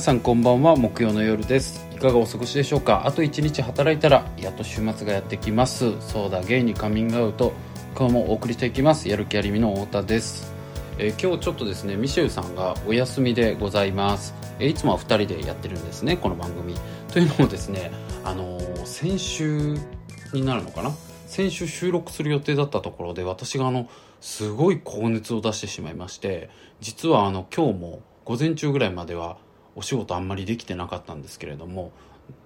さんこんばんは。木曜の夜です。いかがお過ごしでしょうか？あと1日働いたらやっと週末がやってきます。そうだゲイにカミングアウト。今日もお送りしていきます。やる気ありみの太田です。えー、今日ちょっとですねミシェルさんがお休みでございます、えー、いつもは2人でやってるんですねこの番組。というのもですねあのー、先週になるのかな？先週収録する予定だったところで私があのすごい高熱を出してしまいまして実はあの今日も午前中ぐらいまではお仕事あんまりできてなかったんですけれども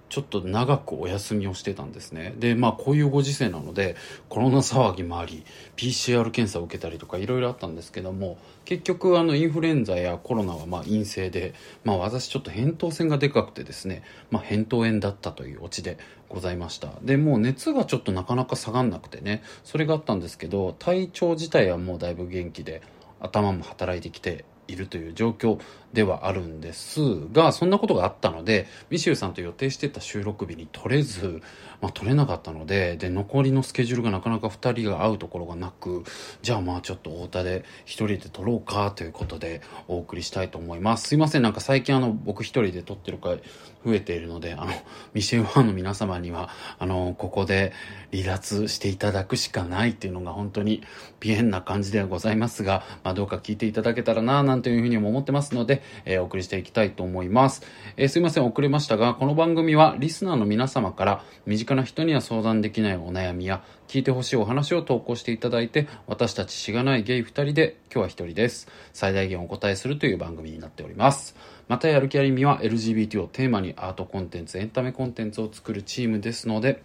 ちょっと長くお休みをしてたんですね。でまあこういうご時世なのでコロナ騒ぎもあり PCR 検査を受けたりとかいろいろあったんですけども結局あのインフルエンザやコロナはま陰性で、まあ、私ちょっと扁桃腺がでかくてですね、まあ、扁桃炎だったというオチでございました。でもう熱がちょっとなかなか下がんなくてねそれがあったんですけど体調自体はもうだいぶ元気で頭も働いてきているという状況ではあるんですがそんなことがあったのでミシェルさんと予定してた収録日に取れず、まあ、取れなかったのでで残りのスケジュールがなかなか2人が会うところがなくじゃあまあちょっと太田で1人で撮ろうかということでお送りしたいと思います。すいませんなんか最近あの僕1人で撮ってる回増えているのであのミシェルファンの皆様にはあのここで離脱していただくしかないっていうのが本当に鼻炎な感じではございますが、まあ、どうか聞いていただけたらななんていうふうにも思ってますので、えー、お送りしていきたいと思います、えー、すいません遅れましたがこの番組はリスナーの皆様から身近な人には相談できないお悩みや聞いてほしいお話を投稿していただいて私たちしがないゲイ2人で今日は1人です。最大限お答えするという番組になっております。またやる気ありみは LGBT をテーマにアートコンテンツエンタメコンテンツを作るチームですので、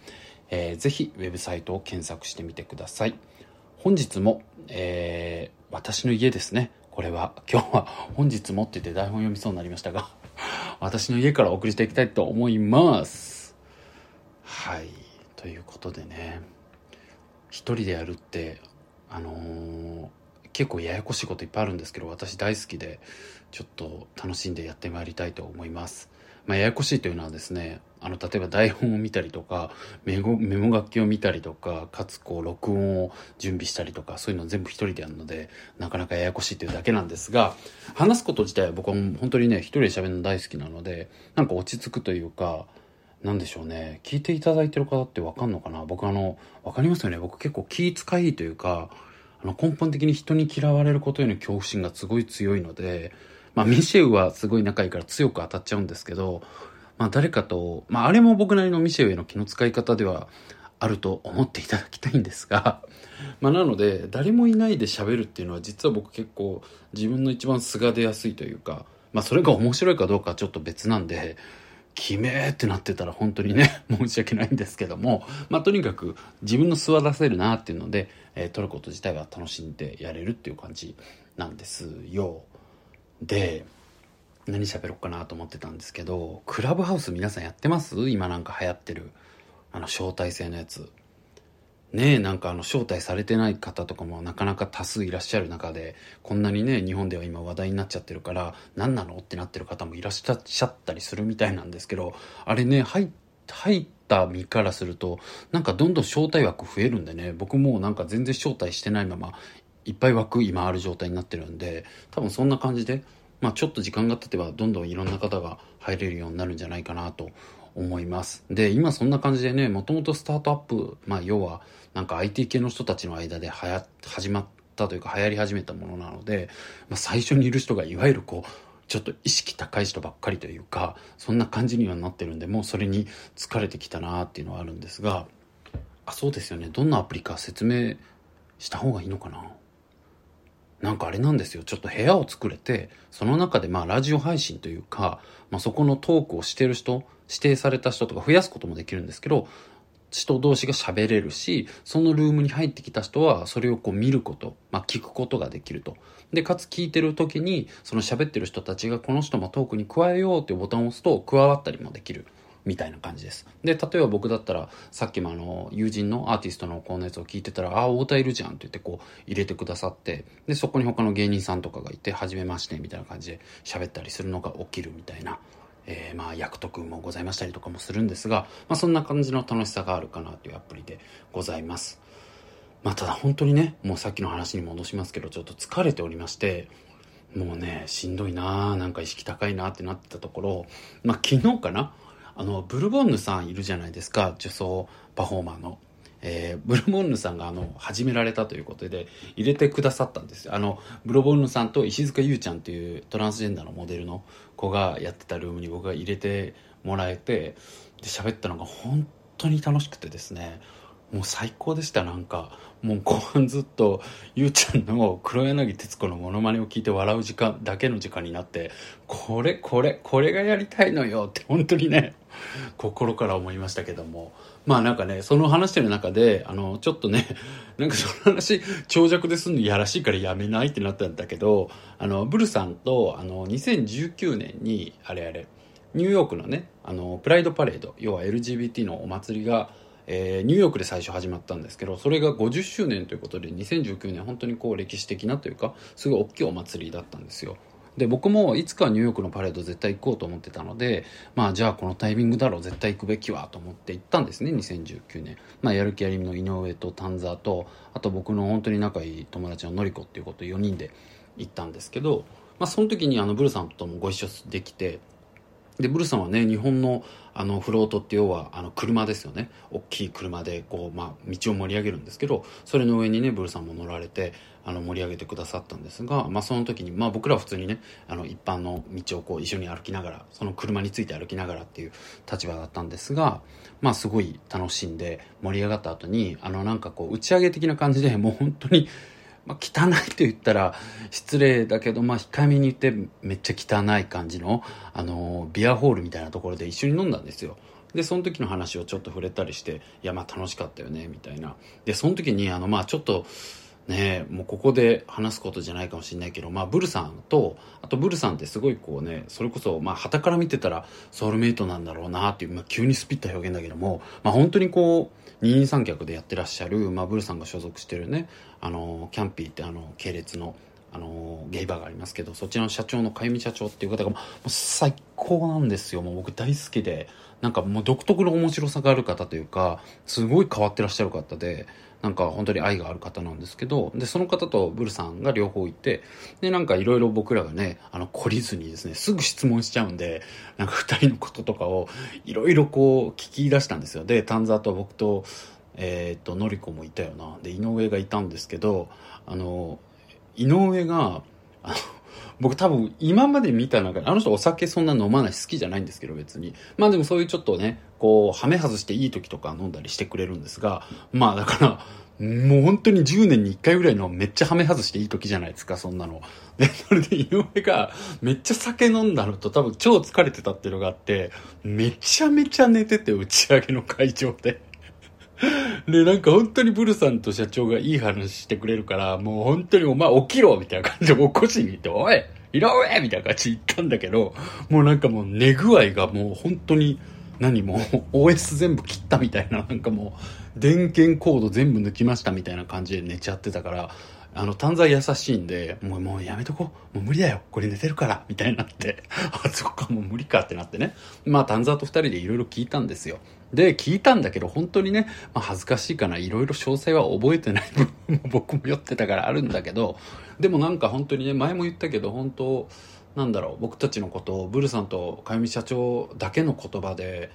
えー、ぜひウェブサイトを検索してみてください。本日も、えー、私の家ですね。これは今日は本日持ってて台本読みそうになりましたが 私の家からお送りしていきたいと思います。はい。ということでね一人でやるってあのー、結構ややこしいこといっぱいあるんですけど私大好きでちょっと楽しんでやってまいりたいと思います。まあ、ややこしいというのはですねあの例えば台本を見たりとかメモメモ書きを見たりとかかつこう録音を準備したりとかそういうのを全部一人でやるのでなかなかややこしいというだけなんですが話すこと自体は僕は本当にね一人で喋るの大好きなのでなんか落ち着くというかなんでしょうね聞いていただいてる方って分かんのかな？僕あの分かりますよね？僕結構気遣いというかあの根本的に人に嫌われることへの恐怖心がすごい強いのでまあ、ミシェウはすごい仲いいから強く当たっちゃうんですけど、まあ、誰かと、まあ、あれも僕なりのミシェウへの気の使い方ではあると思っていただきたいんですが、まあ、なので、誰もいないで喋るっていうのは、実は僕結構自分の一番素が出やすいというか、まあ、それが面白いかどうかはちょっと別なんで、決めってなってたら本当にね、申し訳ないんですけども、まあ、とにかく自分の素は出せるなっていうので、えー、撮ること自体は楽しんでやれるっていう感じなんですよ。で何喋ろうかなと思ってたんですけどクラブハウス皆さんやってます？今なんか流行ってるあの招待制のやつ。ねえなんかあの招待されてない方とかもなかなか多数いらっしゃる中でこんなにね日本では今話題になっちゃってるから何なのってなってる方もいらっしゃったりするみたいなんですけどあれね入った身からするとなんかどんどん招待枠増えるんでね僕もなんか全然招待してないままいっぱい枠今ある状態になってるんで多分そんな感じで、まあ、ちょっと時間が経てばどんどんいろんな方が入れるようになるんじゃないかなと思います。で今そんな感じでねもともとスタートアップ、まあ、要はなんか IT 系の人たちの間ではや始まったというか流行り始めたものなので、まあ、最初にいる人がいわゆるこうちょっと意識高い人ばっかりというかそんな感じにはなってるんでもうそれに疲れてきたなっていうのはあるんですがあそうですよね。どんなアプリか説明した方がいいのかな？なんかあれなんですよ。ちょっと部屋を作れて、その中でまあラジオ配信というか、まあそこのトークをしてる人、指定された人とか増やすこともできるんですけど、人同士が喋れるし、そのルームに入ってきた人はそれをこう見ること、まあ聞くことができると。で、かつ聞いてる時に、その喋ってる人たちがこの人もトークに加えようっていうボタンを押すと加わったりもできる。みたいな感じです。で、例えば僕だったら、さっきもあの、友人のアーティストのこのやつを聞いてたら、ああ、太田いるじゃんって言ってこう、入れてくださって、で、そこに他の芸人さんとかがいて、はじめましてみたいな感じで喋ったりするのが起きるみたいな、えー、まあ、役得もございましたりとかもするんですが、まあ、そんな感じの楽しさがあるかなというアプリでございます。まあ、ただ本当にね、もうさっきの話に戻しますけど、ちょっと疲れておりまして、もうねしんどいななんか意識高いなってなってたところまあ昨日かなあのブルボンヌさんいるじゃないですか。女装パフォーマーの。えー、ブルボンヌさんがあの始められたということで入れてくださったんですあのブルボンヌさんと石塚優ちゃんっていうトランスジェンダーのモデルの子がやってたルームに僕が入れてもらえてで喋ったのが本当に楽しくてですね。もう最高でした。なんかもう後半ずっとゆうちゃんの黒柳徹子のモノマネを聞いて笑う時間だけの時間になってこれこれこれがやりたいのよって本当にね 心から思いましたけども。まあなんかねその話してる中であのちょっとね なんかその話長尺ですんのやらしいからやめないってなったんだけどあのブルさんとあの2019年にあれあれニューヨークのねあのプライドパレード要は LGBT のお祭りがえー、ニューヨークで最初始まったんですけどそれが50周年ということで2019年本当にこう歴史的なというかすごい大きいお祭りだったんですよ。で僕もいつかニューヨークのパレード絶対行こうと思ってたのでまあじゃあこのタイミングだろう絶対行くべきはと思って行ったんですね2019年、まあ、やる気ありみの井上と丹沢とあと僕の本当に仲いい友達ののりこっていうこと4人で行ったんですけど、まあ、その時にあのブルさんともご一緒できてでブルさんはね日本のあのフロートって要はあの車ですよね。大きい車でこう、まあ、道を盛り上げるんですけどそれの上にねブルさんも乗られてあの盛り上げてくださったんですが、まあ、その時に、まあ、僕らは普通にねあの一般の道をこう一緒に歩きながらその車について歩きながらっていう立場だったんですが、まあ、すごい楽しんで盛り上がった後にあのなんかこう打ち上げ的な感じでもう本当にまあ、汚いと言ったら失礼だけど、まあ、控えめに言ってめっちゃ汚い感じの、あのビアホールみたいなところで一緒に飲んだんですよ。で、その時の話をちょっと触れたりして、いや、まあ楽しかったよね、みたいな。で、その時に、あの、まあちょっと、ねもうここで話すことじゃないかもしれないけど、まあ、ブルさんと、あとブルさんってすごいこうね、それこそ、まあ、旗から見てたらソウルメイトなんだろうなっていう、まあ、急にスピった表現だけども、まあ、本当にこう、二人三脚でやってらっしゃる、まあ、ブルさんが所属してるねあのキャンピーってあの系列のあのゲイバーがありますけどそちらの社長のかゆみ社長っていう方がもう最高なんですよ。もう僕大好きでなんかもう独特の面白さがある方というかすごい変わってらっしゃる方でなんか本当に愛がある方なんですけど、で、その方とブルさんが両方いて、で、なんかいろいろ僕らがね、あの、懲りずにですね、すぐ質問しちゃうんで、なんか二人のこととかをいろいろこう聞き出したんですよ。で、丹沢と僕と、えっ、と、のりこもいたよな。で、井上がいたんですけど、あの、井上が、あの、僕多分今まで見た中で、あの人お酒そんな飲まない好きじゃないんですけど別に。まあでもそういうちょっとね、こう、はめ外していい時とか飲んだりしてくれるんですが、まあだから、もう本当に10年に1回ぐらいのめっちゃはめ外していい時じゃないですか、そんなの。で、それで井上がめっちゃ酒飲んだのと多分超疲れてたっていうのがあって、めちゃめちゃ寝てて打ち上げの会場で。で、なんか本当にブルさんと社長がいい話してくれるから、もう本当にお前起きろみたいな感じで起こしに行って、おい井上みたいな感じで言ったんだけど、もうなんかもう寝具合がもう本当に、何も OS 全部切ったみたいな、なんかもう電源コード全部抜きましたみたいな感じで寝ちゃってたから、あの、短剤優しいんで、もう、もうやめとこう。もう無理だよ。これ寝てるから。みたいになって。あ、そっか、もう無理かってなってね。まあ、短座と二人でいろいろ聞いたんですよ。で、聞いたんだけど、本当にね、まあ、恥ずかしいかな。いろいろ詳細は覚えてない部分も僕も酔ってたからあるんだけど、でもなんか本当にね、前も言ったけど、本当、なんだろう、僕たちのことを、ブルさんとかゆみ社長だけの言葉で、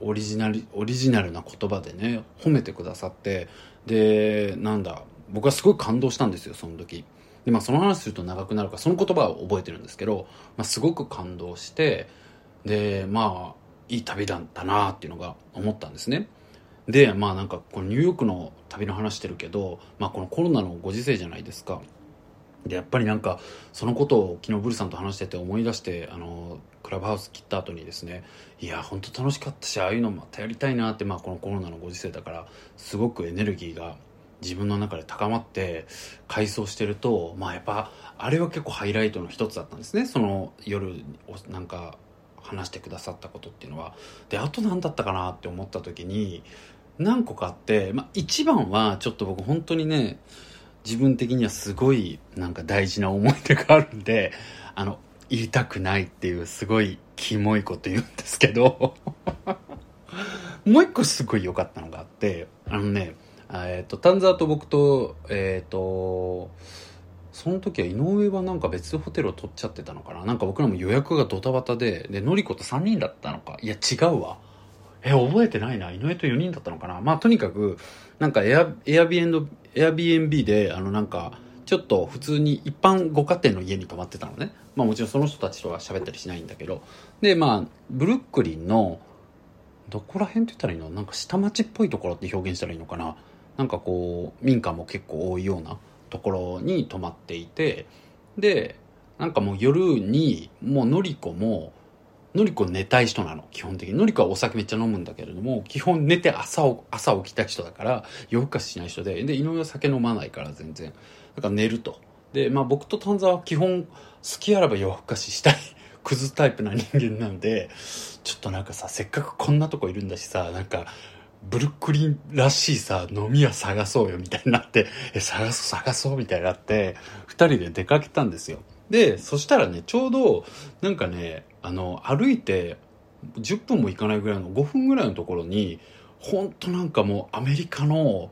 オリジナル、オリジナルな言葉でね、褒めてくださって、で、なんだ、僕はすごい感動したんですよその時。でまあその話すると長くなるからその言葉を覚えてるんですけど、まあ、すごく感動してでまあいい旅だったなっていうのが思ったんですね。でまあなんかこのニューヨークの旅の話してるけど、まあ、このコロナのご時世じゃないですか。でやっぱりなんかそのことを昨日ブルさんと話してて思い出してあのクラブハウス切った後にですねいや本当楽しかったしああいうのまたやりたいなって、まあ、このコロナのご時世だからすごくエネルギーが自分の中で高まって回想してるとまあやっぱあれは結構ハイライトの一つだったんですね。その夜なんか話してくださったことっていうのは。であと何だったかなって思った時に何個かあって、まあ、一番はちょっと僕本当にね自分的にはすごいなんか大事な思い出があるんであの言いたくないっていうすごいキモいこと言うんですけど もう一個すごい良かったのがあってあのねえっ、ー、と、丹沢と僕と、えっ、ー、と、その時は井上はなんか別ホテルを取っちゃってたのかな。なんか僕らも予約がドタバタででのりこと3人だったのか。いや違うわ。え覚えてないな。井上と4人だったのかな。まあとにかくなんかエアエアビエンドエアビエンビーであのなんかちょっと普通に一般ご家庭の家に泊まってたのね。まあもちろんその人たちとは喋ったりしないんだけど。でまあブルックリンのどこら辺って言ったらいいの？なんか下町っぽいところって表現したらいいのかな？なんかこう民家も結構多いようなところに泊まっていて。でなんかもう夜にもうのりこものりこ寝たい人なの。基本的に。のりこはお酒めっちゃ飲むんだけれども基本寝て朝を朝起きた人だから夜更かししない人でで井上は酒飲まないから全然。だから寝ると。でまあ僕と丹沢は基本好きあらば夜更かししたい クズタイプな人間なんでちょっとなんかさせっかくこんなとこいるんだしさなんかブルックリンらしいさ飲み屋探そうよみたいになってえ探そう探そうみたいになって2人で出かけたんですよ。でそしたらねちょうどなんかねあの歩いて10分も行かないぐらいの5分ぐらいのところにほんとなんかもうアメリカの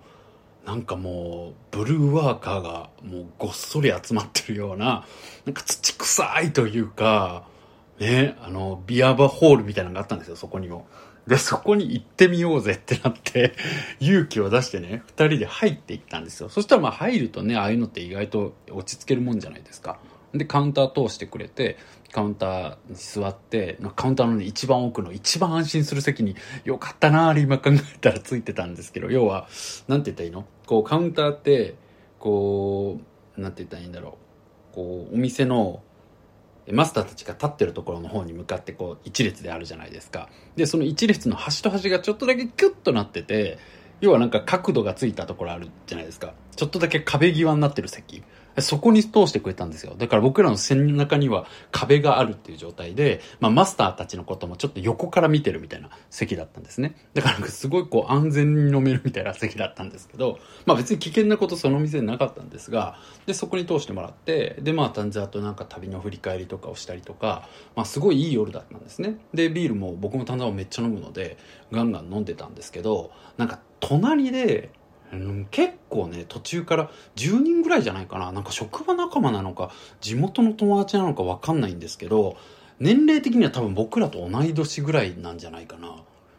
なんかもうブルーワーカーがもうごっそり集まってるようななんか土臭いというかねあのビアバホールみたいなのがあったんですよそこにも。でそこに行ってみようぜってなって勇気を出してね2人で入っていったんですよ。そしたらまあ入るとねああいうのって意外と落ち着けるもんじゃないですか。でカウンター通してくれてカウンターに座ってカウンターの、ね、一番奥の一番安心する席によかったなあ今考えたらついてたんですけど要はなんて言ったらいいの？こうカウンターってこうなんて言ったらいいんだろう。こうお店のマスターたちが立ってるところの方に向かってこう一列であるじゃないですか。でその一列の端と端がちょっとだけキュッとなってて要はなんか角度がついたところあるじゃないですか。ちょっとだけ壁際になってる席。そこに通してくれたんですよ。だから僕らの背中には壁があるっていう状態で、まあマスターたちのこともちょっと横から見てるみたいな席だったんですね。だからすごいこう安全に飲めるみたいな席だったんですけど、まあ別に危険なことその店なかったんですが、で、そこに通してもらって、で、まあタンザーとなんか旅の振り返りとかをしたりとか、まあすごいいい夜だったんですね。で、ビールも僕もタンザーをめっちゃ飲むので、ガンガン飲んでたんですけど、なんか隣で、うん、結構ね途中から10人ぐらいじゃないかななんか職場仲間なのか地元の友達なのか分かんないんですけど年齢的には多分僕らと同い年ぐらいなんじゃないかな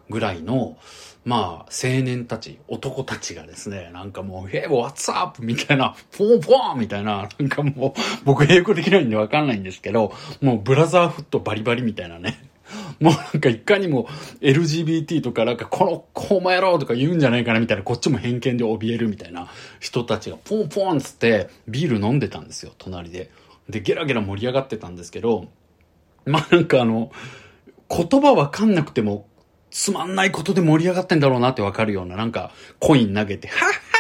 ぐらいのまあ青年たち男たちがですねなんかもう「Hey what's up?」みたいな「ポンポン!」みたいななんかもう僕英語できないんで分かんないんですけどもうブラザーフットバリバリみたいなねもうなんかいかにも LGBT とかなんかこの、こうもやろうとか言うんじゃないかなみたいな、こっちも偏見で怯えるみたいな人たちがポンポンつってビール飲んでたんですよ、隣で。で、ゲラゲラ盛り上がってたんですけど、まあなんかあの、言葉わかんなくても、つまんないことで盛り上がってんだろうなってわかるような、なんかコイン投げて、はっはっ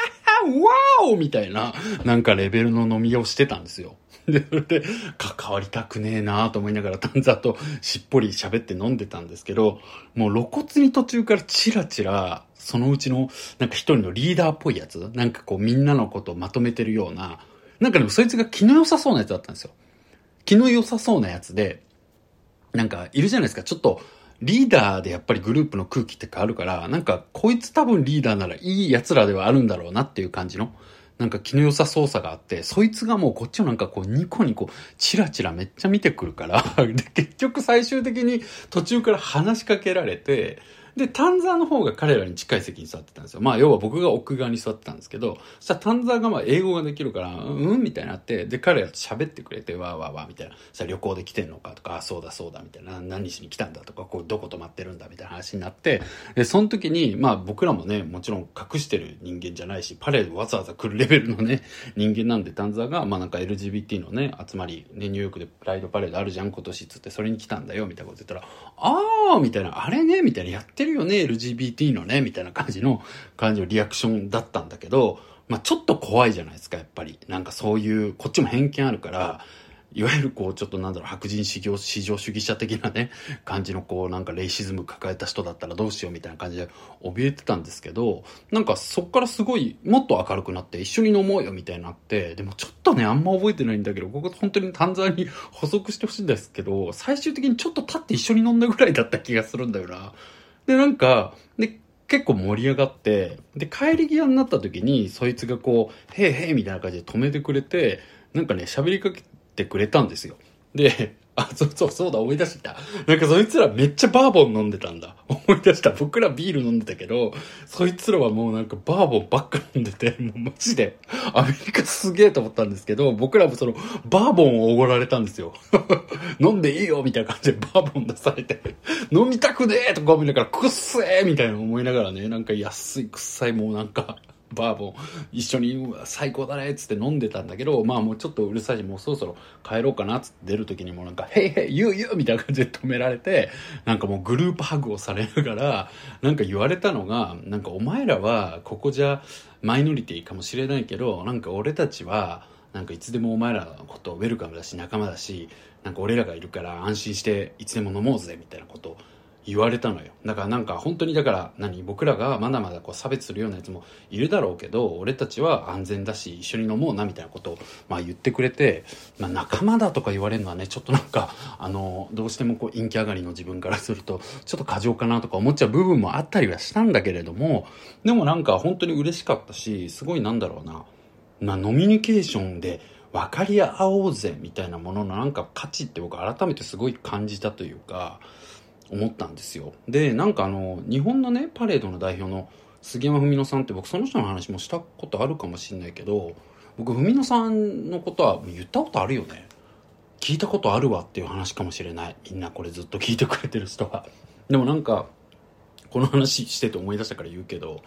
は、ワーオみたいな、なんかレベルの飲みをしてたんですよ。で、それで、関わりたくねえなと思いながら、ンザとしっぽり喋って飲んでたんですけど、もう露骨に途中からチラチラ、そのうちの、なんか一人のリーダーっぽいやつ、なんかこうみんなのことをまとめてるような、なんかでもそいつが気の良さそうなやつだったんですよ。気の良さそうなやつで、なんかいるじゃないですか、ちょっと、リーダーでやっぱりグループの空気って変わるから、なんかこいつ多分リーダーならいい奴らではあるんだろうなっていう感じの。なんか気の良さ操作があって、そいつがもうこっちをなんかこうニコニコチラチラめっちゃ見てくるから で、結局最終的に途中から話しかけられて、で、丹沢の方が彼らに近い席に座ってたんですよ。まあ、要は僕が奥側に座ってたんですけど、そしたら丹沢がまあ英語ができるから、うんみたいになって、で、彼らと喋ってくれて、わーわーわーみたいな。さ旅行で来てんのかとか、あ、そうだそうだみたいな。何しに来たんだとか、こう、どこ泊まってるんだみたいな話になって、で、その時に、まあ僕らもね、もちろん隠してる人間じゃないし、パレードわざわざ来るレベルのね、人間なんで、丹沢が、まあなんか LGBT のね、集まり、ね、ニューヨークでプライドパレードあるじゃん、今年つって、それに来たんだよ、みたいなこと言ったら、あーみたいな、あれねみたいな、やってるよね、LGBT のね、みたいな感じの、感じのリアクションだったんだけど、まあちょっと怖いじゃないですか、やっぱり。なんかそういう、こっちも偏見あるから、いわゆるこう、ちょっとなんだろう、白人至上至上主義者的なね、感じのこう、なんかレイシズム抱えた人だったらどうしようみたいな感じで怯えてたんですけど、なんかそっからすごい、もっと明るくなって一緒に飲もうよみたいになって、でもちょっとね、あんま覚えてないんだけど、ここ本当に単沢に 補足してほしいんですけど、最終的にちょっと立って一緒に飲んだぐらいだった気がするんだよな。で、なんか、で、結構盛り上がって、で、帰り際になった時に、そいつがこう、へいへいみたいな感じで止めてくれて、なんかね、喋りかけてくれたんですよ。で、あ、そうそう、そうだ、思い出してた。なんかそいつらめっちゃバーボン飲んでたんだ。思い出した。僕らビール飲んでたけど、そいつらはもうなんかバーボンばっか飲んでて、もうマジで、アメリカすげえと思ったんですけど、僕らもその、バーボンをおごられたんですよ。飲んでいいよみたいな感じでバーボン出されて、飲みたくねえとか思いながら、くっせえみたいな思いながらね、なんか安いくっさいもうなんか、バーボン一緒に最高だねっつって飲んでたんだけどまあもうちょっとうるさいしもうそろそろ帰ろうかなっつって出る時にもなんか「へいへい言う言う」みたいな感じで止められてなんかもうグループハグをされながらなんか言われたのがなんかお前らはここじゃマイノリティかもしれないけどなんか俺たちはなんかいつでもお前らのことウェルカムだし仲間だしなんか俺らがいるから安心していつでも飲もうぜみたいなことを言われたのよ。だからなんか本当にだから何僕らがまだまだこう差別するようなやつもいるだろうけど俺たちは安全だし一緒に飲もうなみたいなことをまあ言ってくれて、まあ、仲間だとか言われるのはねちょっとなんかあのどうしてもこう陰気上がりの自分からするとちょっと過剰かなとか思っちゃう部分もあったりはしたんだけれどもでもなんか本当に嬉しかったしすごいなんだろうな、まあ、ノミニケーションで分かり合おうぜみたいなもののなんか価値って僕改めてすごい感じたというか思ったんですよ。でなんかあの日本のねパレードの代表の杉山文乃さんって僕その人の話もしたことあるかもしんないけど僕文乃さんのことは言ったことあるよね。聞いたことあるわっていう話かもしれない。みんなこれずっと聞いてくれてる人は。でもなんかこの話してて思い出したから言うけど、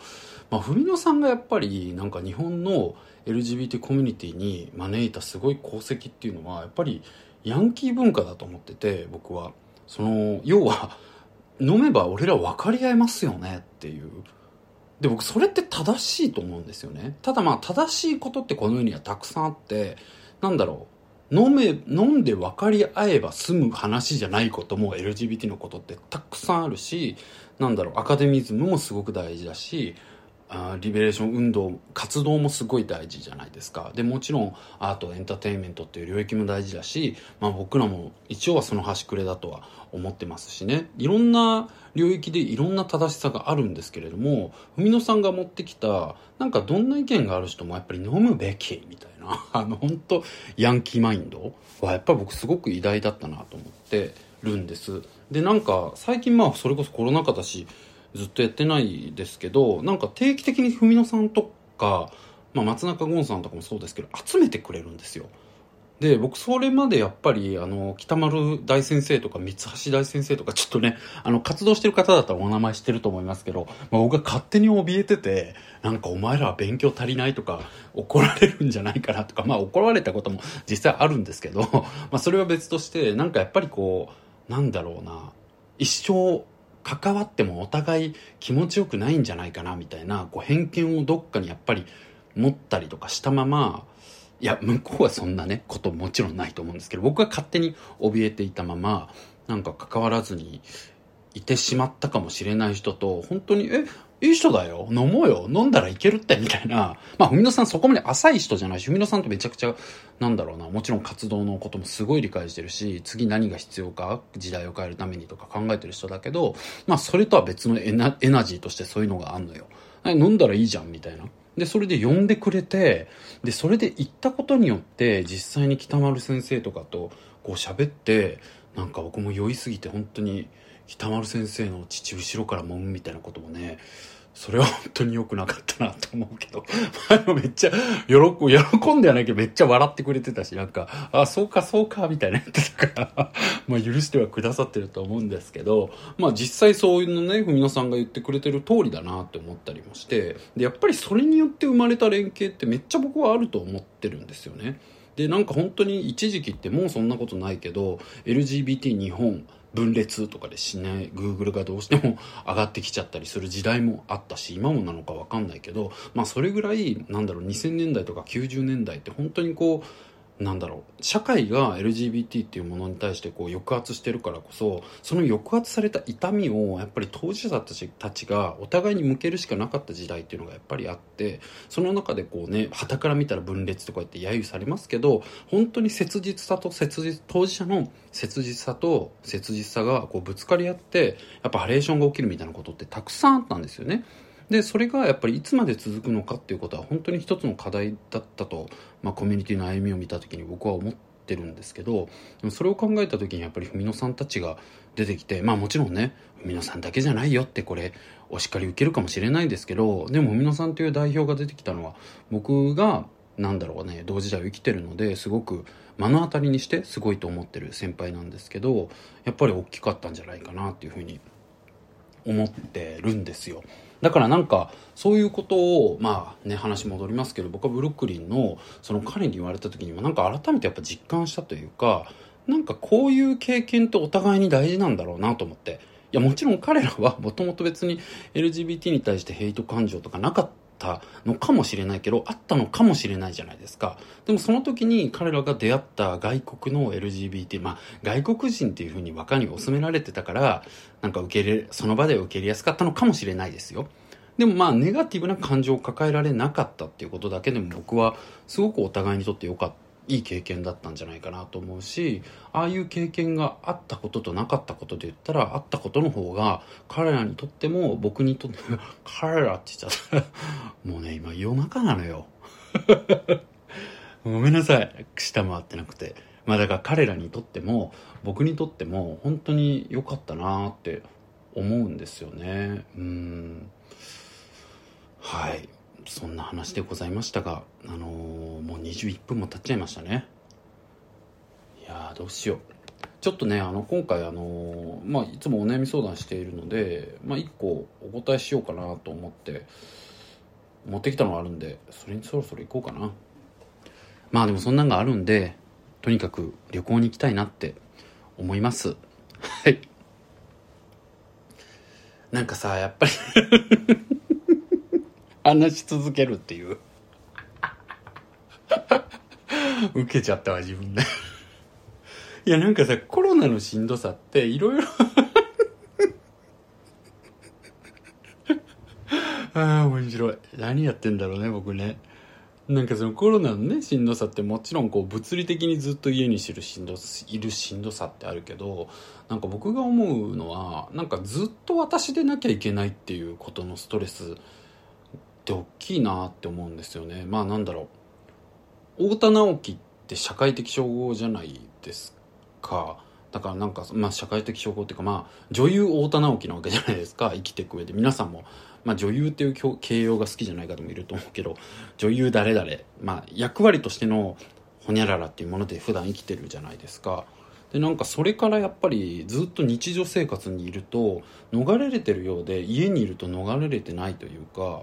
まあ、文乃さんがやっぱりなんか日本の LGBT コミュニティに招いたすごい功績っていうのはやっぱりヤンキー文化だと思ってて僕は。その要は飲めば俺ら分かり合えますよねっていう。で僕それって正しいと思うんですよね。ただまあ正しいことってこの世にはたくさんあってなんだろう。飲め飲んで分かり合えば済む話じゃないことも LGBT のことってたくさんあるしなんだろう。アカデミズムもすごく大事だしあリベレーション運動活動もすごい大事じゃないですか。でもちろんアートエンターテインメントっていう領域も大事だし、まあ、僕らも一応はその端くれだとは思ってますしね。いろんな領域でいろんな正しさがあるんですけれども文野さんが持ってきたなんかどんな意見がある人もやっぱり飲むべきみたいな あの本当ヤンキーマインドはやっぱ僕すごく偉大だったなと思ってるんです。でなんか最近まあそれこそコロナ禍だしずっとやってないですけどなんか定期的に文野さんとか、まあ、松中ゴンさんとかもそうですけど集めてくれるんですよ。で僕それまでやっぱりあの北丸大先生とか三橋大先生とかちょっとねあの活動してる方だったらお名前知ってると思いますけど、まあ、僕が勝手に怯えててなんかお前らは勉強足りないとか怒られるんじゃないかなとかまあ怒られたことも実際あるんですけど、まあ、それは別としてなんかやっぱりこうなんだろうな一生関わってもお互い気持ちよくないんじゃないかなみたいなこう偏見をどっかにやっぱり持ったりとかしたままいや向こうはそんなねこともちろんないと思うんですけど僕は勝手に怯えていたままなんか関わらずにいてしまったかもしれない人と本当にえいい人だよ。飲もうよ。飲んだらいけるってみたいな。まあ文野さんそこまで浅い人じゃないし文野さんとめちゃくちゃなんだろうな。もちろん活動のこともすごい理解してるし次何が必要か時代を変えるためにとか考えてる人だけどまあそれとは別のエナエナジーとしてそういうのがあんのよ。飲んだらいいじゃんみたいな。でそれで呼んでくれてでそれで行ったことによって実際に北丸先生とかとこう喋ってなんか僕も酔いすぎて本当に北丸先生の父後ろから揉むみたいなこともねそれは本当に良くなかったなと思うけど、めっちゃ喜、喜んではないけどめっちゃ笑ってくれてたし、なんか、あ、そうかそうか、みたいな言ってたから、まあ許してはくださってると思うんですけど、まあ実際そういうのね、ふみのさんが言ってくれてる通りだなって思ったりもして、で、やっぱりそれによって生まれた連携ってめっちゃ僕はあると思ってるんですよね。で、なんか本当に一時期ってもうそんなことないけど、LGBT 日本、分裂とかでしない Google がどうしても上がってきちゃったりする時代もあったし今もなのか分かんないけど、まあ、それぐらいなんだろう2000年代とか90年代って本当にこうなんだろう社会が LGBT っていうものに対してこう抑圧してるからこそその抑圧された痛みをやっぱり当事者たちたちがお互いに向けるしかなかった時代っていうのがやっぱりあってその中でこうね旗から見たら分裂とか言って揶揄されますけど本当に切実さと切実当事者の切実さと切実さがこうぶつかり合ってやっぱハレーションが起きるみたいなことってたくさんあったんですよね。でそれがやっぱりいつまで続くのかっていうことは本当に一つの課題だったと、まあ、コミュニティの歩みを見た時に僕は思ってるんですけどそれを考えた時にやっぱり文野さんたちが出てきてまあもちろんね文野さんだけじゃないよってこれお叱り受けるかもしれないんですけどでも文野さんという代表が出てきたのは僕がなんだろうね同時代を生きてるのですごく目の当たりにしてすごいと思ってる先輩なんですけどやっぱり大きかったんじゃないかなっていうふうに思ってるんですよ。だからなんかそういうことをまあね話戻りますけど僕はブルックリンのその彼に言われた時にはなんか改めてやっぱ実感したというかなんかこういう経験ってお互いに大事なんだろうなと思って。いやもちろん彼らはもともと別に LGBT に対してヘイト感情とかなかったのかもしれないけどあったのかもしれないじゃないですか。でもその時に彼らが出会った外国の LGBT まあ外国人っていうふうに若に収められてたからなんか受け入れその場で受け入れやすかったのかもしれないですよ。でもまあネガティブな感情を抱えられなかったっていうことだけでも僕はすごくお互いにとって良かった。いい経験だったんじゃないかなと思うしああいう経験があったこととなかったことで言ったらあったことの方が彼らにとっても僕にとっても 彼らって言っちゃった。もうね今夜中なのよ。ごめんなさい。下回ってなくて。まあだから彼らにとっても僕にとっても本当に良かったなって思うんですよね。うん。はい。そんな話でございましたがあのー、もう21分も経っちゃいましたね。いやどうしよう。ちょっとねあの今回あのー、まあいつもお悩み相談しているのでまあ1個お答えしようかなと思って持ってきたのがあるんでそれにそろそろ行こうかな。まあでもそんなんがあるんでとにかく旅行に行きたいなって思います。はい。なんかさやっぱり話し続けるっていう。受けちゃったわ自分で。いやなんかさコロナのしんどさっていろいろ。ああ面白い。何やってんだろうね僕ね。なんかそのコロナのねしんどさってもちろんこう物理的にずっと家に知るしんどいるしんどさってあるけどなんか僕が思うのはなんかずっと私でなきゃいけないっていうことのストレスって大きいなって思うんですよね。まあなんだろう。太田直樹って社会的称号じゃないですか。だからなんか、まあ、社会的称号っていうかまあ女優太田直樹なわけじゃないですか。生きていく上で。皆さんも、まあ、女優っていう形容が好きじゃない方もいると思うけど女優誰々。まあ役割としてのほにゃららっていうもので普段生きてるじゃないですか。でなんかそれからやっぱりずっと日常生活にいると逃れれてるようで家にいると逃れれてないというか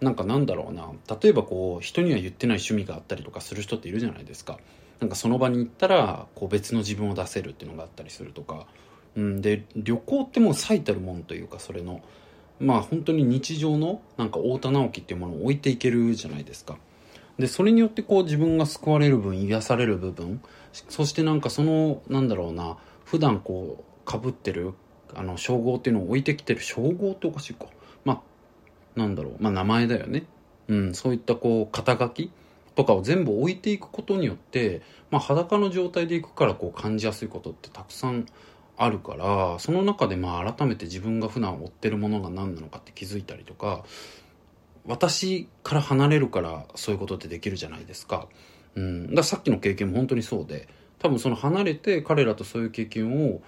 なんかなんだろうな。例えばこう人には言ってない趣味があったりとかする人っているじゃないですか。なんかその場に行ったらこう別の自分を出せるっていうのがあったりするとか、うん、で旅行ってもう最たるもんというかそれの。まあ本当に日常のなんか太田直樹っていうものを置いていけるじゃないですか。でそれによってこう自分が救われる分癒される部分。そしてなんかそのなんだろうな。普段こうかぶってるあの称号っていうのを置いてきてる称号っておかしいか。なんだろう、まあ名前だよね。うん、そういったこう、肩書きとかを全部置いていくことによって、まあ裸の状態でいくからこう感じやすいことってたくさんあるから、その中でまあ改めて自分が普段追ってるものが何なのかって気づいたりとか、私から離れるからそういうことってできるじゃないですか。うん、ださっきの経験も本当にそうで、多分その離れて彼らとそういう経験を、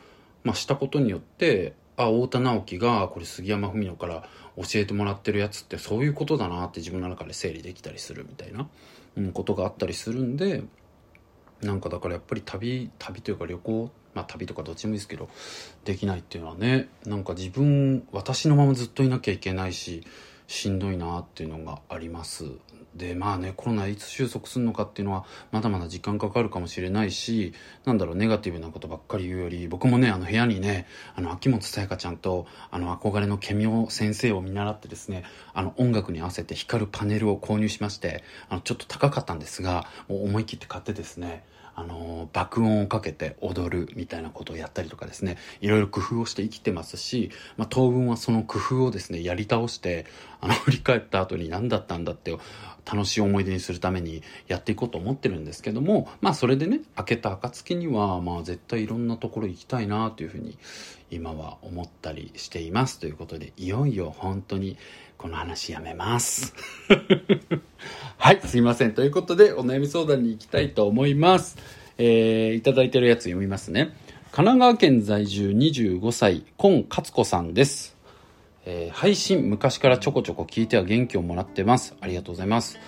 まあ、したことによって、あ、太田直樹がこれ杉山文乃から教えてもらってるやつってそういうことだなって自分の中で整理できたりするみたいな、うん、ことがあったりするんでなんかだからやっぱり旅旅というか旅行まあ旅とかどっちもいいですけどできないっていうのはねなんか自分私のままずっといなきゃいけないししんどいなっていうのがあります。でまあねコロナいつ収束するのかっていうのはまだまだ時間かかるかもしれないしなんだろうネガティブなことばっかり言うより僕もねあの部屋にねあの秋元さやかちゃんとあの憧れのケミオ先生を見習ってですねあの音楽に合わせて光るパネルを購入しましてあのちょっと高かったんですが思い切って買ってですねあの爆音をかけて踊るみたいなことをやったりとかですね。いろいろ工夫をして生きてますし、まあ、当分はその工夫をですねやり倒してあの 振り返った後に何だったんだって楽しい思い出にするためにやっていこうと思ってるんですけどもまあそれでね開けた暁にはまあ絶対いろんなところ行きたいなというふうに今は思ったりしています。ということでいよいよ本当にこの話やめます はいすいませんということでお悩み相談に行きたいと思いますえー、いただいてるやつ読みますね神奈川県在住25歳今勝子さんですえー、配信昔からちょこちょこ聞いては元気をもらってます。ありがとうございます。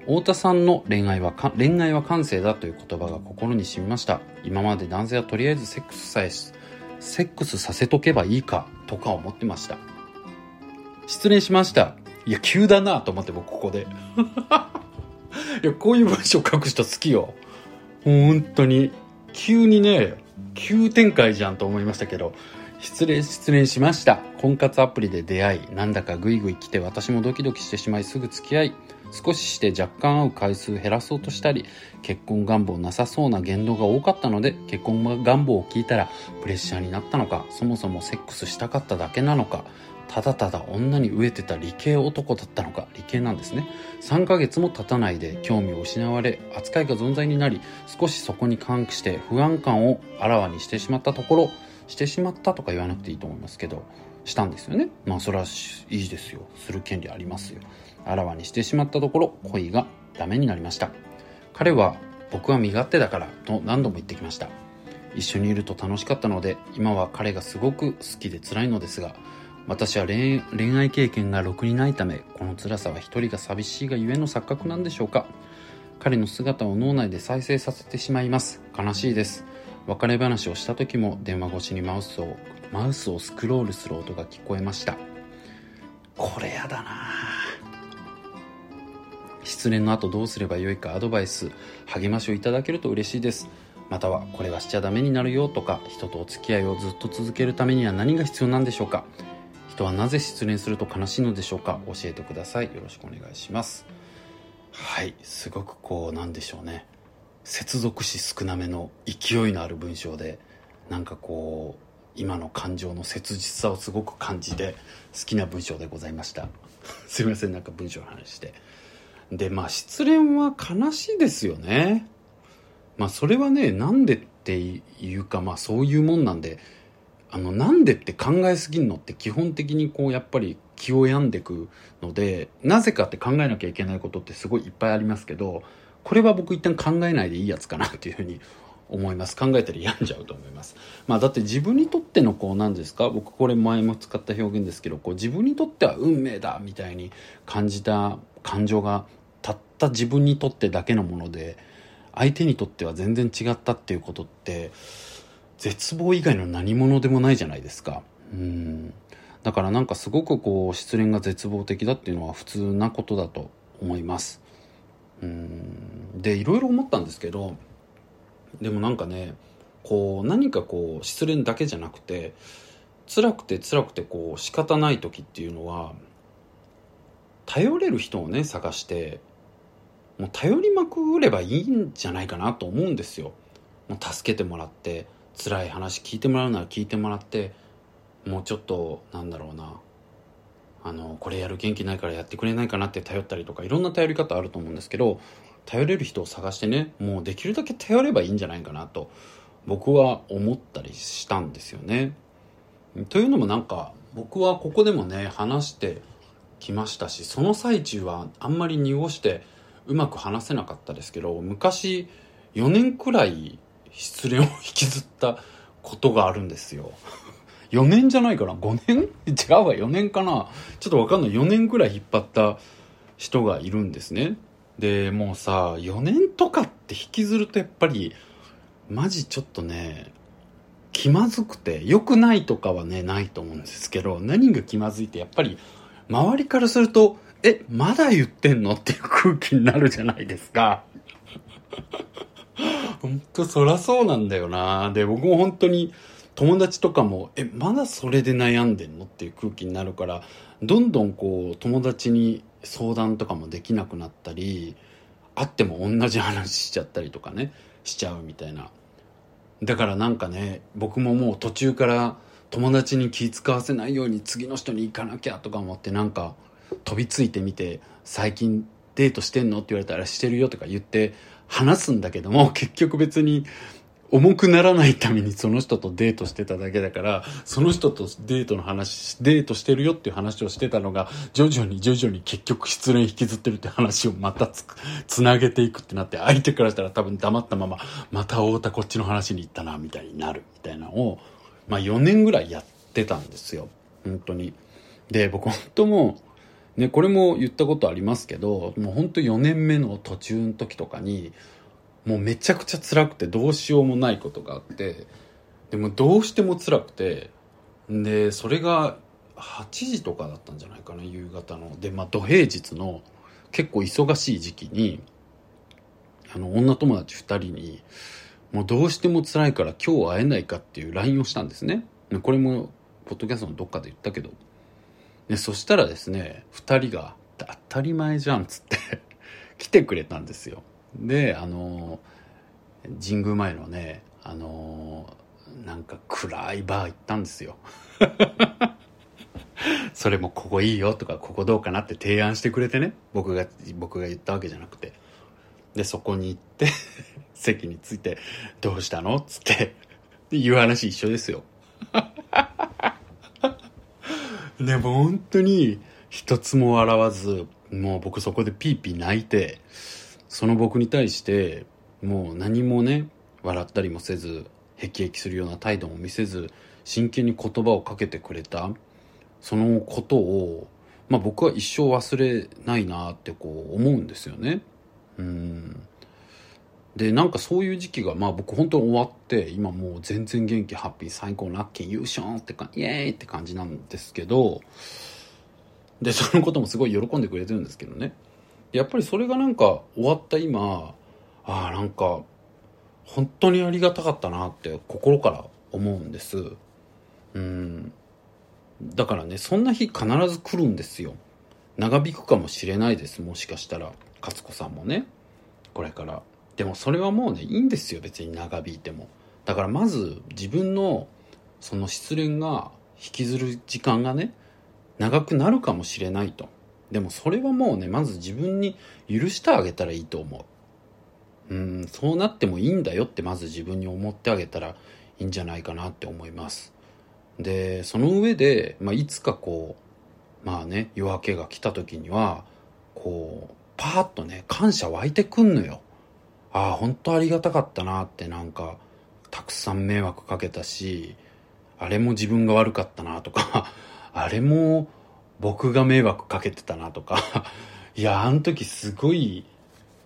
太田さんの恋愛は恋愛は感性だという言葉が心に染みました。今まで男性はとりあえずセックスさえ、セックスさせとけばいいかとか思ってました。失礼しました。いや、急だなと思って僕ここで。いや、こういう文章書く人好きよ。本当に。急にね、急展開じゃんと思いましたけど。失礼失礼しました婚活アプリで出会いなんだかグイグイ来て私もドキドキしてしまいすぐ付き合い少しして若干会う回数減らそうとしたり結婚願望なさそうな言動が多かったので結婚願望を聞いたらプレッシャーになったのかそもそもセックスしたかっただけなのかただただ女に飢えてた理系男だったのか理系なんですね。3ヶ月も経たないで興味を失われ扱いが存在になり少しそこに関して不安感をあらわにしてしまったところしてしまったとか言わなくていいと思いますけどしたんですよね。まあそれはいいですよ。する権利ありますよ。あらわにしてしまったところ恋がダメになりました。彼は僕は身勝手だからと何度も言ってきました。一緒にいると楽しかったので今は彼がすごく好きで辛いのですが私は恋愛経験がろくにないためこの辛さは一人が寂しいがゆえの錯覚なんでしょうか。彼の姿を脳内で再生させてしまいます。悲しいです。別れ話をした時も電話越しにマウスをマウスをスクロールする音が聞こえました。これやだな。失恋の後どうすればよいかアドバイス励ましをいただけると嬉しいです。またはこれはしちゃダメになるよとか人とお付き合いをずっと続けるためには何が必要なんでしょうか。人はなぜ失恋すると悲しいのでしょうか？教えてください。よろしくお願いします。はい。すごくこうなんでしょうね。接続詞少なめの勢いのある文章でなんかこう今の感情の切実さをすごく感じて好きな文章でございました。すいません。なんか文章の話して。でまあ失恋は悲しいですよね。まあそれはねなんでっていうかまあそういうもんなんであのなんでって考えすぎるのって基本的にこうやっぱり気を病んでくのでなぜかって考えなきゃいけないことってすごいいっぱいありますけどこれは僕一旦考えないでいいやつかなっていうふうに思います。考えたら病んじゃうと思います。まあだって自分にとってのこうなんですか？僕これ前も使った表現ですけどこう自分にとっては運命だみたいに感じた感情がたった自分にとってだけのもので相手にとっては全然違ったっていうことって絶望以外の何者でもないじゃないですか。うん。だからなんかすごくこう失恋が絶望的だっていうのは普通なことだと思います。うん。でいろいろ思ったんですけどでもなんかねこう何かこう失恋だけじゃなくて辛くて辛くてこう仕方ない時っていうのは頼れる人をね探してもう頼りまくればいいんじゃないかなと思うんですよ。もう助けてもらって。辛い話聞いてもらうなら聞いてもらってもうちょっとなんだろうなあのこれやる元気ないからやってくれないかなって頼ったりとかいろんな頼り方あると思うんですけど頼れる人を探してねもうできるだけ頼ればいいんじゃないかなと僕は思ったりしたんですよね。というのもなんか僕はここでもね話してきましたしその最中はあんまり濁してうまく話せなかったですけど昔4年くらい失恋を引きずったことがあるんですよ。4年じゃないかな？5年？違うわ4年かな。ちょっと分かんない。4年くらい引っ張った人がいるんですね。でもうさ4年とかって引きずるとやっぱりマジちょっとね気まずくて良くないとかはねないと思うんですけど何が気まずいってやっぱり周りからすると、え、まだ言ってんの？っていう空気になるじゃないですか。本当そらそうなんだよな。で、僕も本当に友達とかも、え、まだそれで悩んでんのっていう空気になるから、どんどんこう、友達に相談とかもできなくなったり、会っても同じ話しちゃったりとかね、しちゃうみたいな。だからなんかね、僕ももう途中から友達に気遣わせないように次の人に行かなきゃとか思ってなんか飛びついてみて、最近デートしてんのって言われたらしてるよとか言って話すんだけども、結局別に重くならないためにその人とデートしてただけだから、その人とデートの話、デートしてるよっていう話をしてたのが、徐々に徐々に結局失恋引きずってるって話をまたつ、つなげていくってなって、相手からしたら多分黙ったまま、また太田こっちの話に行ったな、みたいになる、みたいなのを、まあ4年ぐらいやってたんですよ。本当に。で、僕本当もう、ね、これも言ったことありますけど、もう本当4年目の途中の時とかに、もうめちゃくちゃ辛くてどうしようもないことがあってでもどうしても辛くてでそれが8時とかだったんじゃないかな夕方の。でまあ土平日の結構忙しい時期にあの女友達2人にもうどうしても辛いから今日会えないかっていう LINE をしたんですね。これもポッドキャストのどっかで言ったけど。でそしたらですね2人が「当たり前じゃん」っつって 来てくれたんですよ。であの神宮前のねあのなんか暗いバー行ったんですよ。それもここいいよとかここどうかなって提案してくれてね僕が僕が言ったわけじゃなくて。でそこに行って 席に着いて「どうしたの?」っつってっていう話一緒ですよ。でも本当に一つも笑わずもう僕そこでピーピー泣いてその僕に対してもう何もね笑ったりもせずへきへきするような態度も見せず真剣に言葉をかけてくれたそのことを、まあ、僕は一生忘れないなってこう思うんですよね。うんでなんかそういう時期がまあ僕本当に終わって今もう全然元気ハッピー最高ラッキー優勝ってかイエーイって感じなんですけどでそのこともすごい喜んでくれてるんですけどね。やっぱりそれがなんか終わった今ああなんか本当にありがたかったなって心から思うんです。うん。だからねそんな日必ず来るんですよ。長引くかもしれないですもしかしたら勝子さんもね。これから。でもそれはもうねいいんですよ別に長引いてもだからまず自分のその失恋が引きずる時間がね長くなるかもしれないとでもそれはもうね、まず自分に許してあげたらいいと思う。うん、そうなってもいいんだよってまず自分に思ってあげたらいいんじゃないかなって思います。で、その上で、まあ、いつかこう、まあね、夜明けが来た時には、こう、パーッとね、感謝湧いてくんのよ。ああ、本当ありがたかったなってなんか、たくさん迷惑かけたし、あれも自分が悪かったなとか、あれも僕が迷惑かけてたなとかいやあの時すごい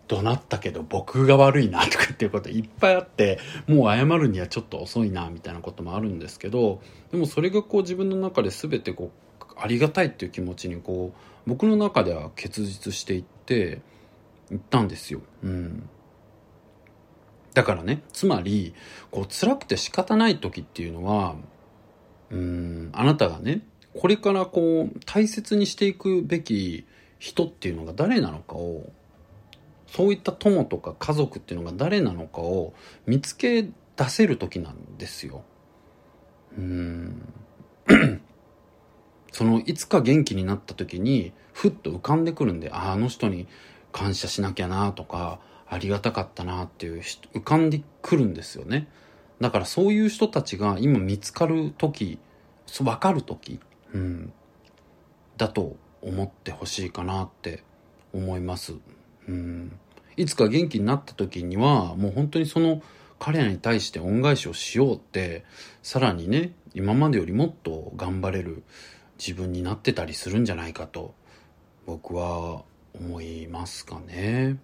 怒鳴ったけど僕が悪いなとかっていうこといっぱいあってもう謝るにはちょっと遅いなみたいなこともあるんですけどでもそれがこう自分の中で全てこうありがたいっていう気持ちにこう僕の中では結実していっていったんですよ。うんだからねつまりこう辛くて仕方ない時っていうのはうんあなたがねこれからこう大切にしていくべき人っていうのが誰なのかをそういった友とか家族っていうのが誰なのかを見つけ出せる時なんですよ。うん そのいつか元気になった時にふっと浮かんでくるんでああの人に感謝しなきゃなとかありがたかったなっていう浮かんでくるんですよねだからそういう人たちが今見つかる時分かる時うん、だと思ってほしいかなって思います。うん、いつか元気になった時にはもう本当にその彼らに対して恩返しをしようってさらにね今までよりもっと頑張れる自分になってたりするんじゃないかと僕は思いますかね。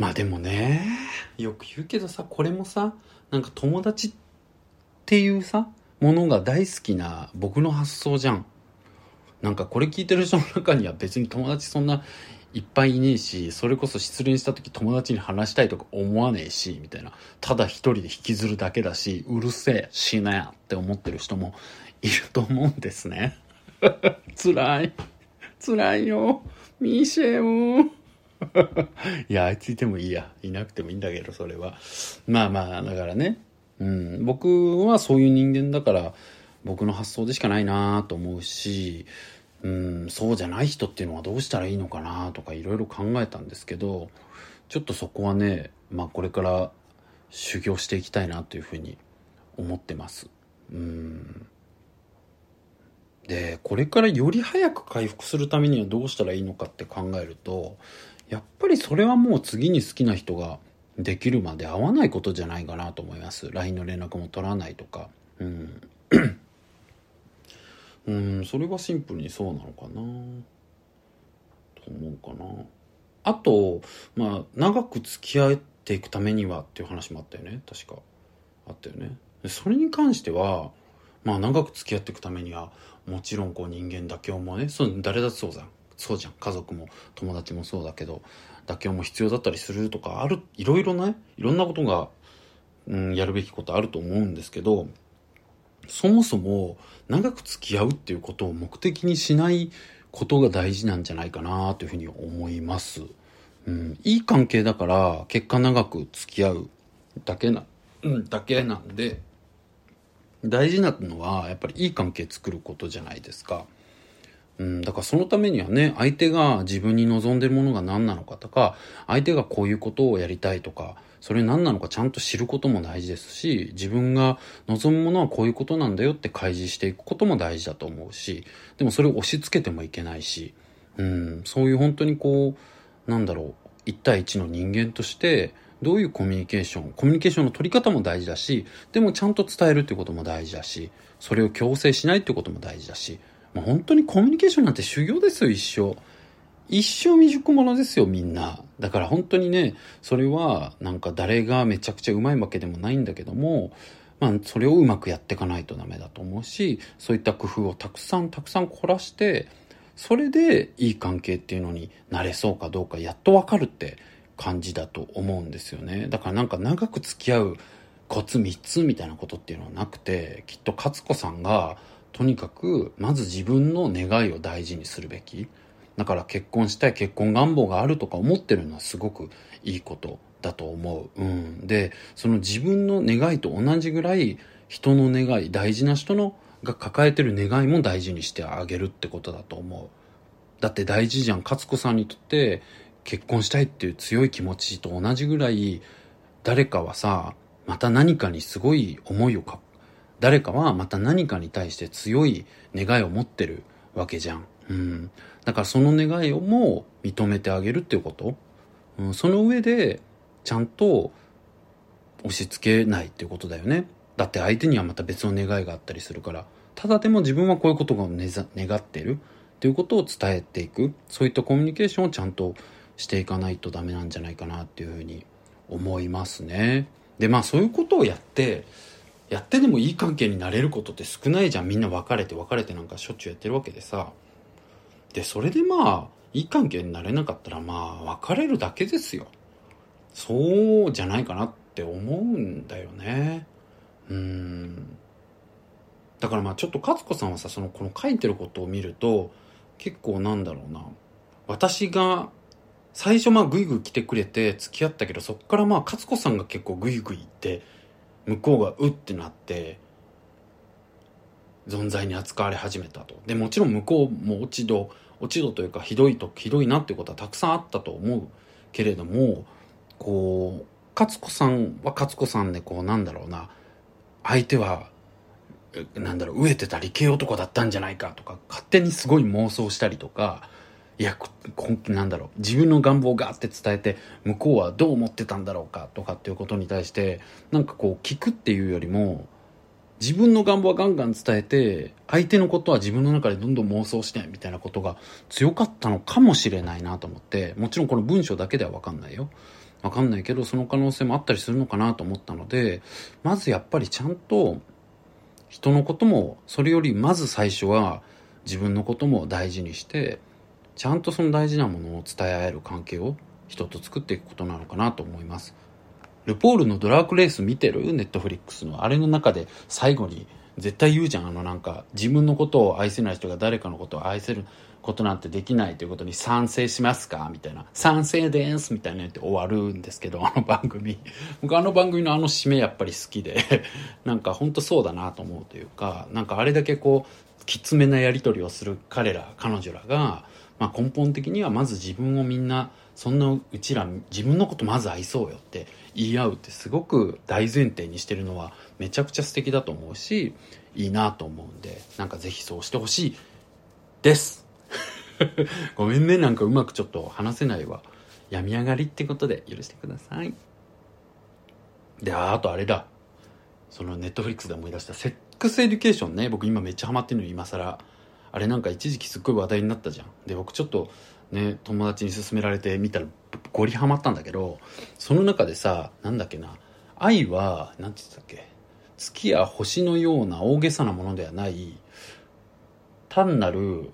まあでもねよく言うけどさこれもさなんか友達っていうさものが大好きな僕の発想じゃん。なんかこれ聞いてる人の中には別に友達そんないっぱいいねえし、それこそ失恋した時友達に話したいとか思わねえし、みたいな。ただ一人で引きずるだけだし、うるせえ、死ねって思ってる人もいると思うんですね。辛い。辛いよ。ミシェも。いや、あいついてもいいや。いなくてもいいんだけど、それは。まあまあ、だからね。うん。僕はそういう人間だから、僕の発想でしかないなと思うし、うん、そうじゃない人っていうのはどうしたらいいのかなとかいろいろ考えたんですけど、ちょっとそこはね、まあこれから修行していきたいなというふうに思ってます。うん。で、これからより早く回復するためにはどうしたらいいのかって考えると、やっぱりそれはもう次に好きな人ができるまで会わないことじゃないかなと思います。LINE の連絡も取らないとか。うん。うんそれはシンプルにそうなのかなと思うかなあとまあ長く付き合っていくためにはっていう話もあったよね確かあったよねそれに関してはまあ長く付き合っていくためにはもちろんこう人間妥協もねそう誰だってそうじゃんそうじゃん家族も友達もそうだけど妥協も必要だったりするとかあるいろいろねいろんなことが、うん、やるべきことあると思うんですけどそもそも長く付き合うっていうことを目的にしないことが大事なんじゃないかなというふうに思います。うん、いい関係だから結果長く付き合うだけな、うん、だけなんで、大事なのはやっぱりいい関係作ることじゃないですか。うん、だからそのためにはね、相手が自分に望んでるものが何なのかとか、相手がこういうことをやりたいとか、それ何なのかちゃんと知ることも大事ですし、自分が望むものはこういうことなんだよって開示していくことも大事だと思うし、でもそれを押し付けてもいけないし、うん、そういう本当にこう、なんだろう、一対一の人間として、どういうコミュニケーション、コミュニケーションの取り方も大事だし、でもちゃんと伝えるってことも大事だし、それを強制しないってことも大事だし、まあ、本当にコミュニケーションなんて修行ですよ、一生。一生未熟者ですよ、みんな。だから本当にね、それはなんか誰がめちゃくちゃうまいわけでもないんだけども、まあそれをうまくやっていかないとダメだと思うし、そういった工夫をたくさんたくさん凝らして、それでいい関係っていうのになれそうかどうかやっとわかるって感じだと思うんですよね。だからなんか長く付き合うコツ3つみたいなことっていうのはなくて、きっと勝子さんがとにかくまず自分の願いを大事にするべき。だから結婚したい結婚願望があるとか思ってるのはすごくいいことだと思う。うん。で、その自分の願いと同じぐらい人の願い、大事な人のが抱えてる願いも大事にしてあげるってことだと思う。だって大事じゃん。勝子さんにとって結婚したいっていう強い気持ちと同じぐらい誰かはさ、また何かにすごい思いをか、誰かはまた何かに対して強い願いを持ってるわけじゃん。うん。だからその願いをも認めてあげるっていうこと。うん、その上で、ちゃんと押し付けないっていうことだよね。だって相手にはまた別の願いがあったりするから。ただでも自分はこういうことが願ってるっていうことを伝えていく。そういったコミュニケーションをちゃんとしていかないとダメなんじゃないかなっていうふうに思いますね。で、まあそういうことをやって、やってでもいい関係になれることって少ないじゃん。みんな別れて別れてなんかしょっちゅうやってるわけでさ。で、それでまあ、いい関係になれなかったらまあ、別れるだけですよ。そうじゃないかなって思うんだよね。うん。だからまあちょっと勝子さんはさ、その、この書いてることを見ると、結構なんだろうな。私が、最初まあグイグイ来てくれて付き合ったけど、そっからまあ勝子さんが結構グイグイ行って、向こうがうってなって、存在に扱われ始めたと。で、もちろん向こうも落ち度、落ち度というかひどいと、ひどいなっていうことはたくさんあったと思うけれども、こう、勝子さんは勝子さんでこうなんだろうな、相手は、なんだろう、飢えてた理系男だったんじゃないかとか、勝手にすごい妄想したりとか、いや、なんだろう、自分の願望をガーって伝えて、向こうはどう思ってたんだろうかとかっていうことに対して、なんかこう聞くっていうよりも、自分の願望はガンガン伝えて、相手のことは自分の中でどんどん妄想してみたいなことが強かったのかもしれないなと思って、もちろんこの文章だけではわかんないよ。わかんないけど、その可能性もあったりするのかなと思ったので、まずやっぱりちゃんと、人のことも、それよりまず最初は、自分のことも大事にしてちゃんとその大事なものを伝え合える関係を人と作っていくことなのかなと思います。ルポールのドラークレース見てる？ネットフリックスのあれの中で最後に絶対言うじゃんあのなんか自分のことを愛せない人が誰かのことを愛せることなんてできないということに賛成しますか？みたいな。賛成ですみたいな言って終わるんですけどあの番組。僕あの番組のあの締めやっぱり好きで。なんか本当そうだなと思うというかなんかあれだけこうきつめなやり取りをする彼ら彼女らが、まあ、根本的にはまず自分をみんなそんなうちら自分のことまず愛そうよって言い合うってすごく大前提にしてるのはめちゃくちゃ素敵だと思うしいいなと思うんでなんかぜひそうしてほしいです。ごめんねなんかうまくちょっと話せないわ。病み上がりってことで許してください。であとあれだ。そのネットフリックスで思い出した Sex Education ね。僕今めっちゃハマってるの今更。あれなんか一時期すっごい話題になったじゃん。で僕ちょっとね友達に勧められて見たらゴリハマったんだけどその中でさなんだっけな愛はなんて言ったっけ月や星のような大げさなものではない単なる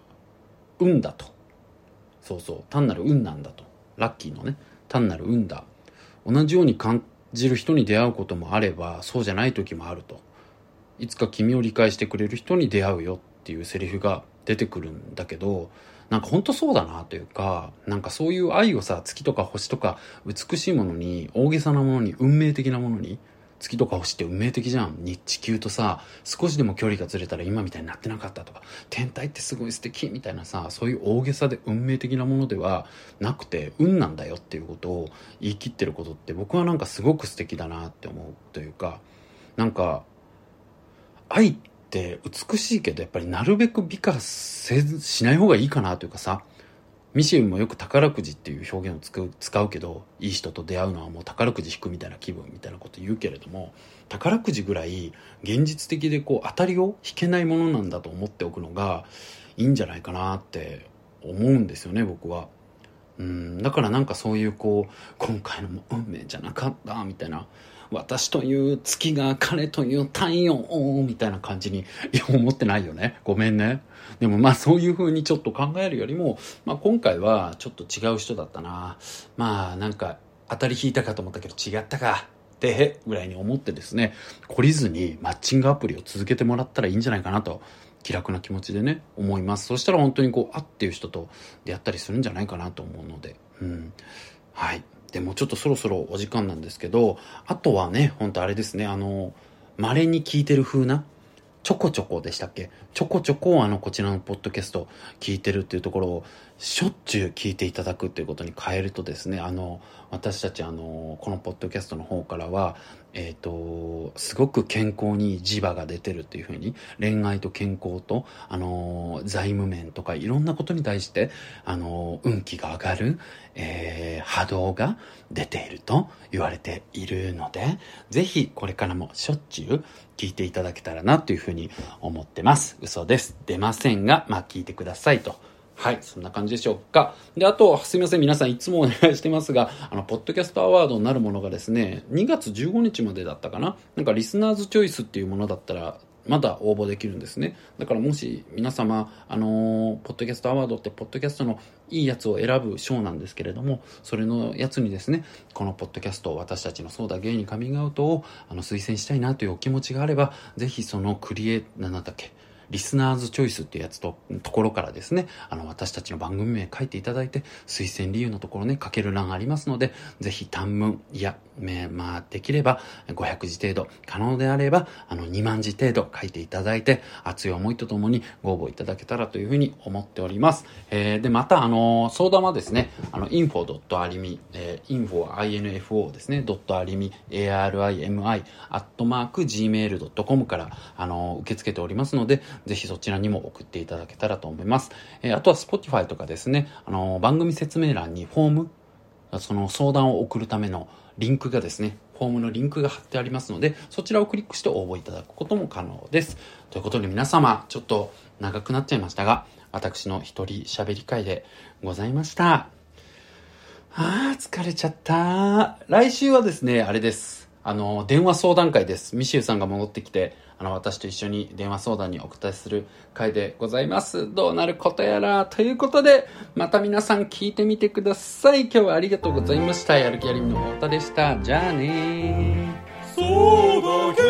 運だと。そうそう単なる運なんだと。ラッキーのね単なる運だ。同じように感じる人に出会うこともあればそうじゃない時もあると。いつか君を理解してくれる人に出会うよ。っていうセリフが出てくるんだけどなんか本当そうだなというかなんかそういう愛をさ月とか星とか美しいものに大げさなものに運命的なものに月とか星って運命的じゃん。日地球とさ少しでも距離がずれたら今みたいになってなかったとか天体ってすごい素敵みたいなさそういう大げさで運命的なものではなくて運なんだよっていうことを言い切ってることって僕はなんかすごく素敵だなって思うというかなんか愛って美しいけどやっぱりなるべく美化せしない方がいいかなというかさミシェルもよく宝くじっていう表現を使うけどいい人と出会うのはもう宝くじ引くみたいな気分みたいなこと言うけれども宝くじぐらい現実的でこう当たりを引けないものなんだと思っておくのがいいんじゃないかなって思うんですよね僕は。うんだからなんかそういうこう今回のも運命じゃなかったみたいな私という月が彼という太陽みたいな感じに 思ってないよね。ごめんね。でもまあそういう風にちょっと考えるよりも、まあ、今回はちょっと違う人だったな。まあなんか当たり引いたかと思ったけど違ったか。ってぐらいに思ってですね懲りずにマッチングアプリを続けてもらったらいいんじゃないかなと気楽な気持ちでね思います。そしたら本当にこうあっていう人と出会ったりするんじゃないかなと思うので。うん。はい。でもちょっとそろそろお時間なんですけどあとはねほんとあれですねあの稀に聞いてる風なちょこちょこでしたっけ？ちょこちょこあのこちらのポッドキャスト聞いてるっていうところをしょっちゅう聞いていただくっていうことに変えるとですねあの私たちあのこのポッドキャストの方からはえっ、ー、とすごく健康に磁場が出てるっていうふうに恋愛と健康とあの財務面とかいろんなことに対してあの運気が上がる、えー、波動が出ていると言われているのでぜひこれからもしょっちゅう聞いていただけたらなというふうに思ってます。嘘です。出ませんがまあ聞いてくださいと。はい、そんな感じでしょうか。で、あと、すみません、皆さんいつもお願いしてますが、あの、ポッドキャストアワードになるものがですね、2月15日までだったかななんか、リスナーズチョイスっていうものだったら、まだ応募できるんですね。だからもし皆様、あのー、ポッドキャストアワードってポッドキャストのいいやつを選ぶ賞なんですけれども、それのやつにですね、このポッドキャスト、私たちのそうだゲイにカミングアウトをあの推薦したいなというお気持ちがあれば、ぜひそのクリエ、なんだっけ、リスナーズチョイスっていうやつと、ところからですね、あの、私たちの番組名書いていただいて、推薦理由のところね、書ける欄ありますので、ぜひ短文、いや、まあ、できれば500字程度、可能であれば、あの、2万字程度書いていただいて、熱い思いとともにご応募いただけたらというふうに思っております。えー、で、また、あの、相談はですね、あの、info.arimi、えー、info, info ですね、.arimi, arimi, アットマーク gmail.com から、あの、受け付けておりますので、ぜひそちらにも送っていただけたらと思います。えー、あとは Spotify とかですね、あの、番組説明欄にフォーム、その相談を送るためのリンクがですね、フォームのリンクが貼ってありますので、そちらをクリックして応募いただくことも可能です。ということで皆様、ちょっと長くなっちゃいましたが、私の一人喋り会でございました。あー、疲れちゃった。来週はですね、あれです。あの、電話相談会です。ミシューさんが戻ってきて、あの、私と一緒に電話相談にお答えする回でございます。どうなることやら。ということで、また皆さん聞いてみてください。今日はありがとうございました。やる気ありみの太田でした。じゃあねー。